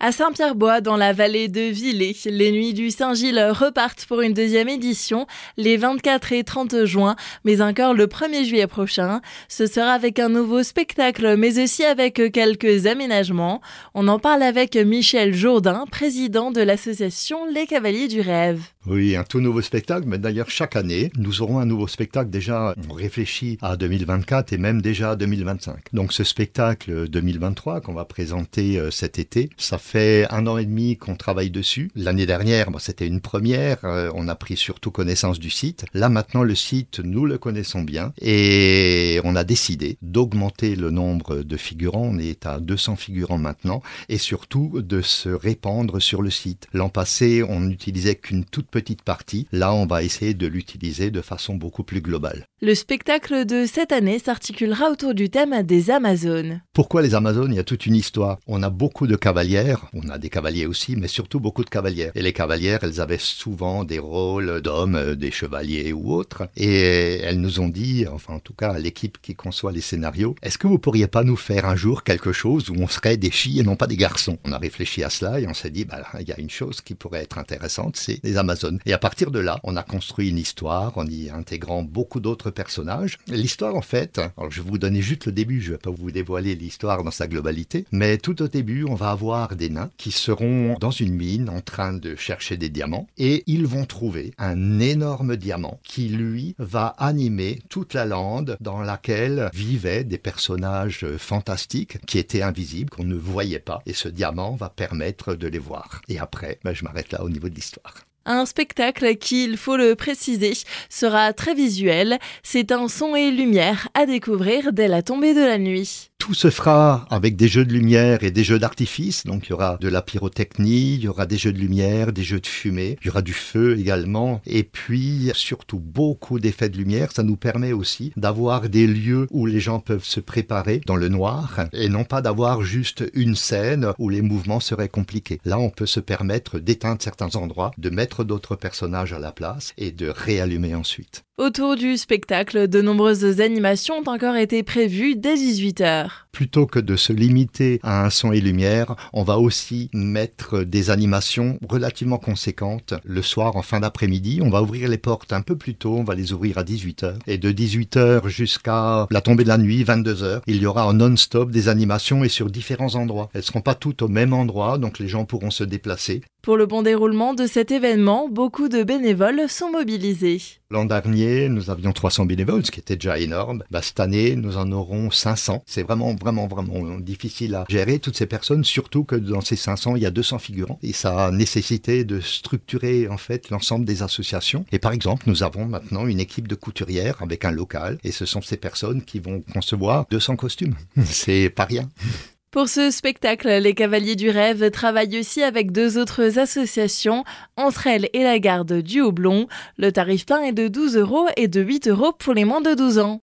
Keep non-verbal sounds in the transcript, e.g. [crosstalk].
À Saint-Pierre-Bois, dans la vallée de Villers, les Nuits du Saint-Gilles repartent pour une deuxième édition les 24 et 30 juin, mais encore le 1er juillet prochain. Ce sera avec un nouveau spectacle, mais aussi avec quelques aménagements. On en parle avec Michel Jourdain, président de l'association Les Cavaliers du Rêve. Oui, un tout nouveau spectacle, mais d'ailleurs chaque année, nous aurons un nouveau spectacle. Déjà, on réfléchit à 2024 et même déjà à 2025. Donc ce spectacle 2023 qu'on va présenter euh, cet été, ça fait un an et demi qu'on travaille dessus. L'année dernière, c'était une première. Euh, on a pris surtout connaissance du site. Là, maintenant, le site, nous le connaissons bien. Et on a décidé d'augmenter le nombre de figurants. On est à 200 figurants maintenant. Et surtout, de se répandre sur le site. L'an passé, on n'utilisait qu'une toute petite partie. Là, on va essayer de l'utiliser de façon beaucoup plus globale. Le spectacle de cette année s'articulera autour du thème des Amazones. Pourquoi les Amazones? Il y a toute une histoire. On a beaucoup de cavalières on a des cavaliers aussi, mais surtout beaucoup de cavalières. Et les cavalières, elles avaient souvent des rôles d'hommes, euh, des chevaliers ou autres. Et elles nous ont dit, enfin en tout cas l'équipe qui conçoit les scénarios, est-ce que vous pourriez pas nous faire un jour quelque chose où on serait des filles et non pas des garçons? On a réfléchi à cela et on s'est dit, bah, il y a une chose qui pourrait être intéressante, c'est les Amazones. Et à partir de là, on a construit une histoire en y intégrant beaucoup d'autres personnages. L'histoire, en fait, alors je vais vous donner juste le début, je vais pas vous dévoiler l'histoire dans sa globalité, mais tout au début, on va avoir des qui seront dans une mine en train de chercher des diamants et ils vont trouver un énorme diamant qui lui va animer toute la lande dans laquelle vivaient des personnages fantastiques qui étaient invisibles, qu'on ne voyait pas et ce diamant va permettre de les voir. Et après, ben, je m'arrête là au niveau de l'histoire. Un spectacle qui, il faut le préciser, sera très visuel. C'est un son et lumière à découvrir dès la tombée de la nuit. Tout se fera avec des jeux de lumière et des jeux d'artifice. Donc il y aura de la pyrotechnie, il y aura des jeux de lumière, des jeux de fumée, il y aura du feu également. Et puis surtout beaucoup d'effets de lumière. Ça nous permet aussi d'avoir des lieux où les gens peuvent se préparer dans le noir et non pas d'avoir juste une scène où les mouvements seraient compliqués. Là, on peut se permettre d'éteindre certains endroits, de mettre d'autres personnages à la place et de réallumer ensuite. Autour du spectacle, de nombreuses animations ont encore été prévues dès 18h. Plutôt que de se limiter à un son et lumière, on va aussi mettre des animations relativement conséquentes le soir en fin d'après-midi. On va ouvrir les portes un peu plus tôt, on va les ouvrir à 18h. Et de 18h jusqu'à la tombée de la nuit, 22h, il y aura en non-stop des animations et sur différents endroits. Elles ne seront pas toutes au même endroit, donc les gens pourront se déplacer. Pour le bon déroulement de cet événement, beaucoup de bénévoles sont mobilisés. L'an dernier, nous avions 300 bénévoles, ce qui était déjà énorme. Bah, cette année, nous en aurons 500. C'est vraiment, vraiment, vraiment difficile à gérer toutes ces personnes, surtout que dans ces 500, il y a 200 figurants. Et ça a nécessité de structurer, en fait, l'ensemble des associations. Et par exemple, nous avons maintenant une équipe de couturières avec un local. Et ce sont ces personnes qui vont concevoir 200 costumes. [laughs] C'est pas rien. Pour ce spectacle, les Cavaliers du Rêve travaillent aussi avec deux autres associations, entre elles et la garde du Houblon. Le tarif plein est de 12 euros et de 8 euros pour les moins de 12 ans.